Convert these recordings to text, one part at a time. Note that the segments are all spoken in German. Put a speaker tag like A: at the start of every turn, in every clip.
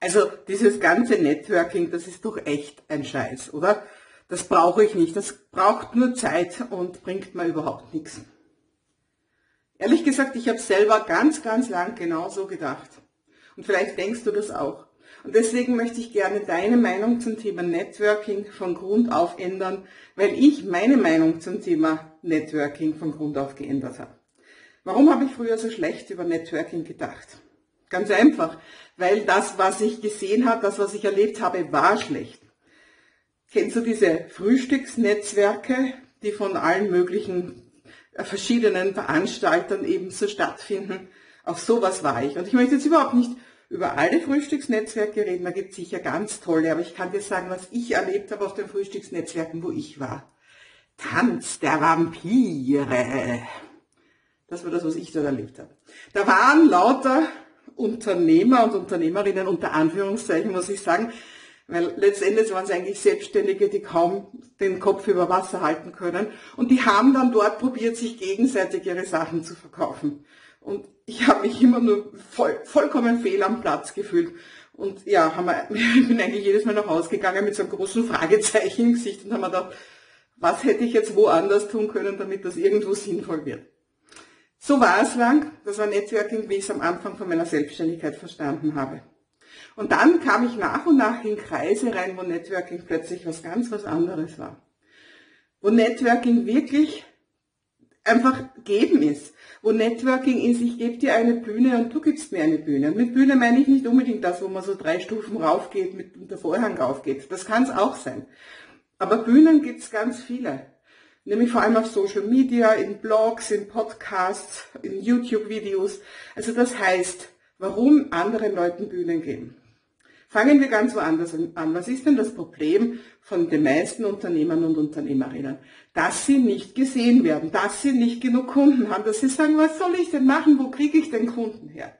A: Also dieses ganze Networking, das ist doch echt ein Scheiß, oder? Das brauche ich nicht. Das braucht nur Zeit und bringt mir überhaupt nichts. Ehrlich gesagt, ich habe selber ganz, ganz lang genau so gedacht. Und vielleicht denkst du das auch. Und deswegen möchte ich gerne deine Meinung zum Thema Networking von Grund auf ändern, weil ich meine Meinung zum Thema Networking von Grund auf geändert habe. Warum habe ich früher so schlecht über Networking gedacht? Ganz einfach, weil das, was ich gesehen habe, das, was ich erlebt habe, war schlecht. Kennst du diese Frühstücksnetzwerke, die von allen möglichen äh, verschiedenen Veranstaltern ebenso stattfinden? Auf sowas war ich. Und ich möchte jetzt überhaupt nicht über alle Frühstücksnetzwerke reden, da gibt es sicher ganz tolle, aber ich kann dir sagen, was ich erlebt habe auf den Frühstücksnetzwerken, wo ich war. Tanz der Vampire. Das war das, was ich dort erlebt habe. Da waren lauter Unternehmer und Unternehmerinnen unter Anführungszeichen, muss ich sagen, weil letztendlich waren es eigentlich Selbstständige, die kaum den Kopf über Wasser halten können. Und die haben dann dort probiert, sich gegenseitig ihre Sachen zu verkaufen. Und ich habe mich immer nur voll, vollkommen fehl am Platz gefühlt. Und ja, haben wir, ich bin eigentlich jedes Mal nach Hause gegangen mit so einem großen Fragezeichen im Gesicht und haben mir gedacht, was hätte ich jetzt woanders tun können, damit das irgendwo sinnvoll wird. So war es lang. Das war Networking, wie ich es am Anfang von meiner Selbstständigkeit verstanden habe. Und dann kam ich nach und nach in Kreise rein, wo Networking plötzlich was ganz was anderes war. Wo Networking wirklich einfach geben ist. Wo Networking ist, ich gebe dir eine Bühne und du gibst mir eine Bühne. Und mit Bühne meine ich nicht unbedingt das, wo man so drei Stufen raufgeht, mit der Vorhang raufgeht. Das kann es auch sein. Aber Bühnen gibt es ganz viele nämlich vor allem auf Social Media, in Blogs, in Podcasts, in YouTube-Videos. Also das heißt, warum anderen Leuten Bühnen geben. Fangen wir ganz woanders an. Was ist denn das Problem von den meisten Unternehmern und Unternehmerinnen? Dass sie nicht gesehen werden, dass sie nicht genug Kunden haben, dass sie sagen, was soll ich denn machen, wo kriege ich den Kunden her?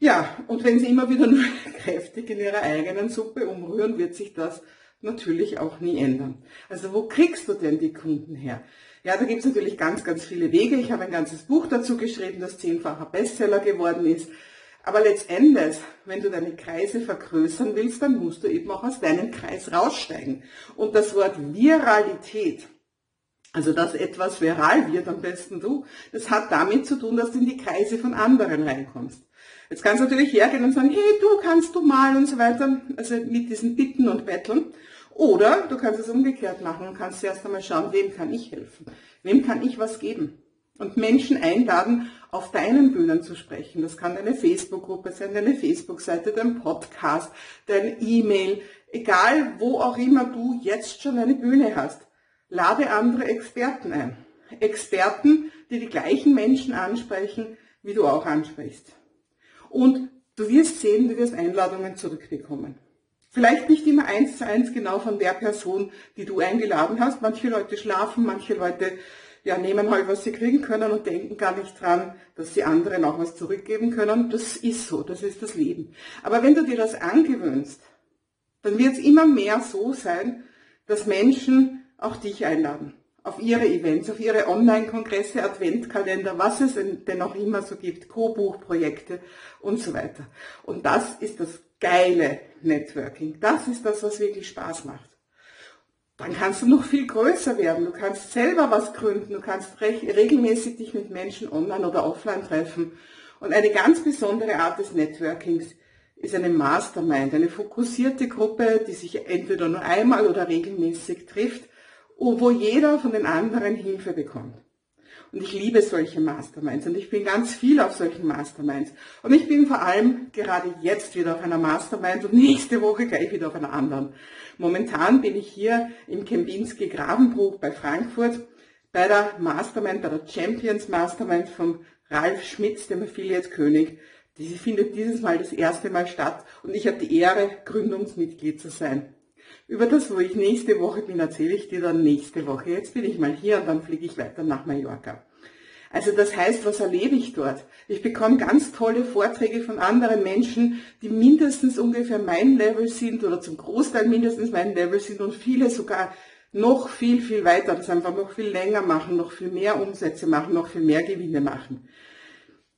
A: Ja, und wenn sie immer wieder nur kräftig in ihrer eigenen Suppe umrühren, wird sich das natürlich auch nie ändern. Also wo kriegst du denn die Kunden her? Ja, da gibt es natürlich ganz, ganz viele Wege. Ich habe ein ganzes Buch dazu geschrieben, das zehnfacher Bestseller geworden ist. Aber letztendlich, wenn du deine Kreise vergrößern willst, dann musst du eben auch aus deinem Kreis raussteigen. Und das Wort Viralität, also dass etwas viral wird, am besten du, das hat damit zu tun, dass du in die Kreise von anderen reinkommst. Jetzt kannst du natürlich hergehen und sagen, hey, du kannst du mal und so weiter, also mit diesen Bitten und Betteln. Oder du kannst es umgekehrt machen und kannst erst einmal schauen, wem kann ich helfen? Wem kann ich was geben? Und Menschen einladen, auf deinen Bühnen zu sprechen. Das kann deine Facebook-Gruppe sein, deine Facebook-Seite, dein Podcast, dein E-Mail, egal wo auch immer du jetzt schon eine Bühne hast. Lade andere Experten ein. Experten, die die gleichen Menschen ansprechen, wie du auch ansprichst. Und du wirst sehen, du wirst Einladungen zurückbekommen. Vielleicht nicht immer eins zu eins genau von der Person, die du eingeladen hast. Manche Leute schlafen, manche Leute ja, nehmen halt, was sie kriegen können und denken gar nicht dran, dass sie anderen auch was zurückgeben können. Das ist so, das ist das Leben. Aber wenn du dir das angewöhnst, dann wird es immer mehr so sein, dass Menschen auch dich einladen. Auf ihre Events, auf ihre Online-Kongresse, Adventkalender, was es denn auch immer so gibt, Co-Buchprojekte und so weiter. Und das ist das geile Networking. Das ist das, was wirklich Spaß macht. Dann kannst du noch viel größer werden. Du kannst selber was gründen. Du kannst regelmäßig dich mit Menschen online oder offline treffen. Und eine ganz besondere Art des Networkings ist eine Mastermind, eine fokussierte Gruppe, die sich entweder nur einmal oder regelmäßig trifft, wo jeder von den anderen Hilfe bekommt. Und ich liebe solche Masterminds und ich bin ganz viel auf solchen Masterminds. Und ich bin vor allem gerade jetzt wieder auf einer Mastermind und nächste Woche gleich wieder auf einer anderen. Momentan bin ich hier im Kempinski Grabenbruch bei Frankfurt bei der Mastermind, bei der Champions Mastermind von Ralf Schmitz, dem Affiliate König. Die findet dieses Mal das erste Mal statt und ich habe die Ehre, Gründungsmitglied zu sein. Über das, wo ich nächste Woche bin, erzähle ich dir dann nächste Woche. Jetzt bin ich mal hier und dann fliege ich weiter nach Mallorca. Also das heißt, was erlebe ich dort? Ich bekomme ganz tolle Vorträge von anderen Menschen, die mindestens ungefähr mein Level sind oder zum Großteil mindestens mein Level sind und viele sogar noch viel, viel weiter, das einfach noch viel länger machen, noch viel mehr Umsätze machen, noch viel mehr Gewinne machen.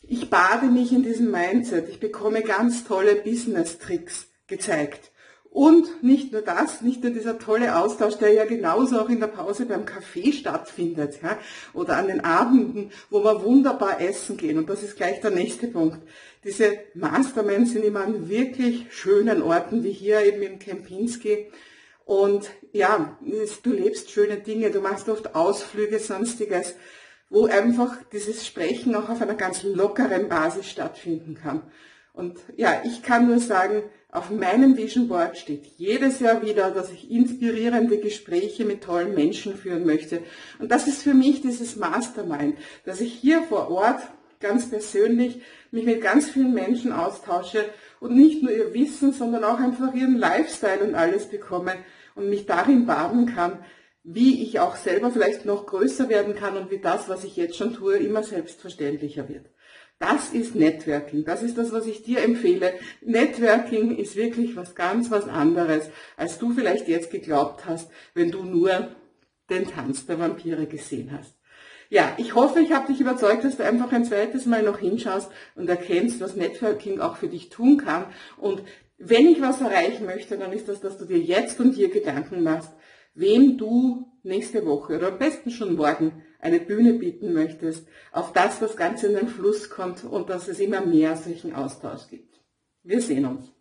A: Ich bade mich in diesem Mindset. Ich bekomme ganz tolle Business-Tricks gezeigt. Und nicht nur das, nicht nur dieser tolle Austausch, der ja genauso auch in der Pause beim Kaffee stattfindet, ja, oder an den Abenden, wo wir wunderbar essen gehen. Und das ist gleich der nächste Punkt. Diese Masterminds sind immer an wirklich schönen Orten, wie hier eben im Kempinski. Und ja, du lebst schöne Dinge, du machst oft Ausflüge, sonstiges, wo einfach dieses Sprechen auch auf einer ganz lockeren Basis stattfinden kann. Und ja, ich kann nur sagen, auf meinem Vision Board steht jedes Jahr wieder, dass ich inspirierende Gespräche mit tollen Menschen führen möchte. Und das ist für mich dieses Mastermind, dass ich hier vor Ort ganz persönlich mich mit ganz vielen Menschen austausche und nicht nur ihr Wissen, sondern auch einfach ihren Lifestyle und alles bekomme und mich darin baden kann, wie ich auch selber vielleicht noch größer werden kann und wie das, was ich jetzt schon tue, immer selbstverständlicher wird. Das ist Networking. Das ist das, was ich dir empfehle. Networking ist wirklich was ganz was anderes, als du vielleicht jetzt geglaubt hast, wenn du nur den Tanz der Vampire gesehen hast. Ja, ich hoffe, ich habe dich überzeugt, dass du einfach ein zweites Mal noch hinschaust und erkennst, was Networking auch für dich tun kann. Und wenn ich was erreichen möchte, dann ist das, dass du dir jetzt und hier Gedanken machst, wem du nächste Woche oder am besten schon morgen eine Bühne bieten möchtest, auf das das Ganze in den Fluss kommt und dass es immer mehr solchen Austausch gibt. Wir sehen uns.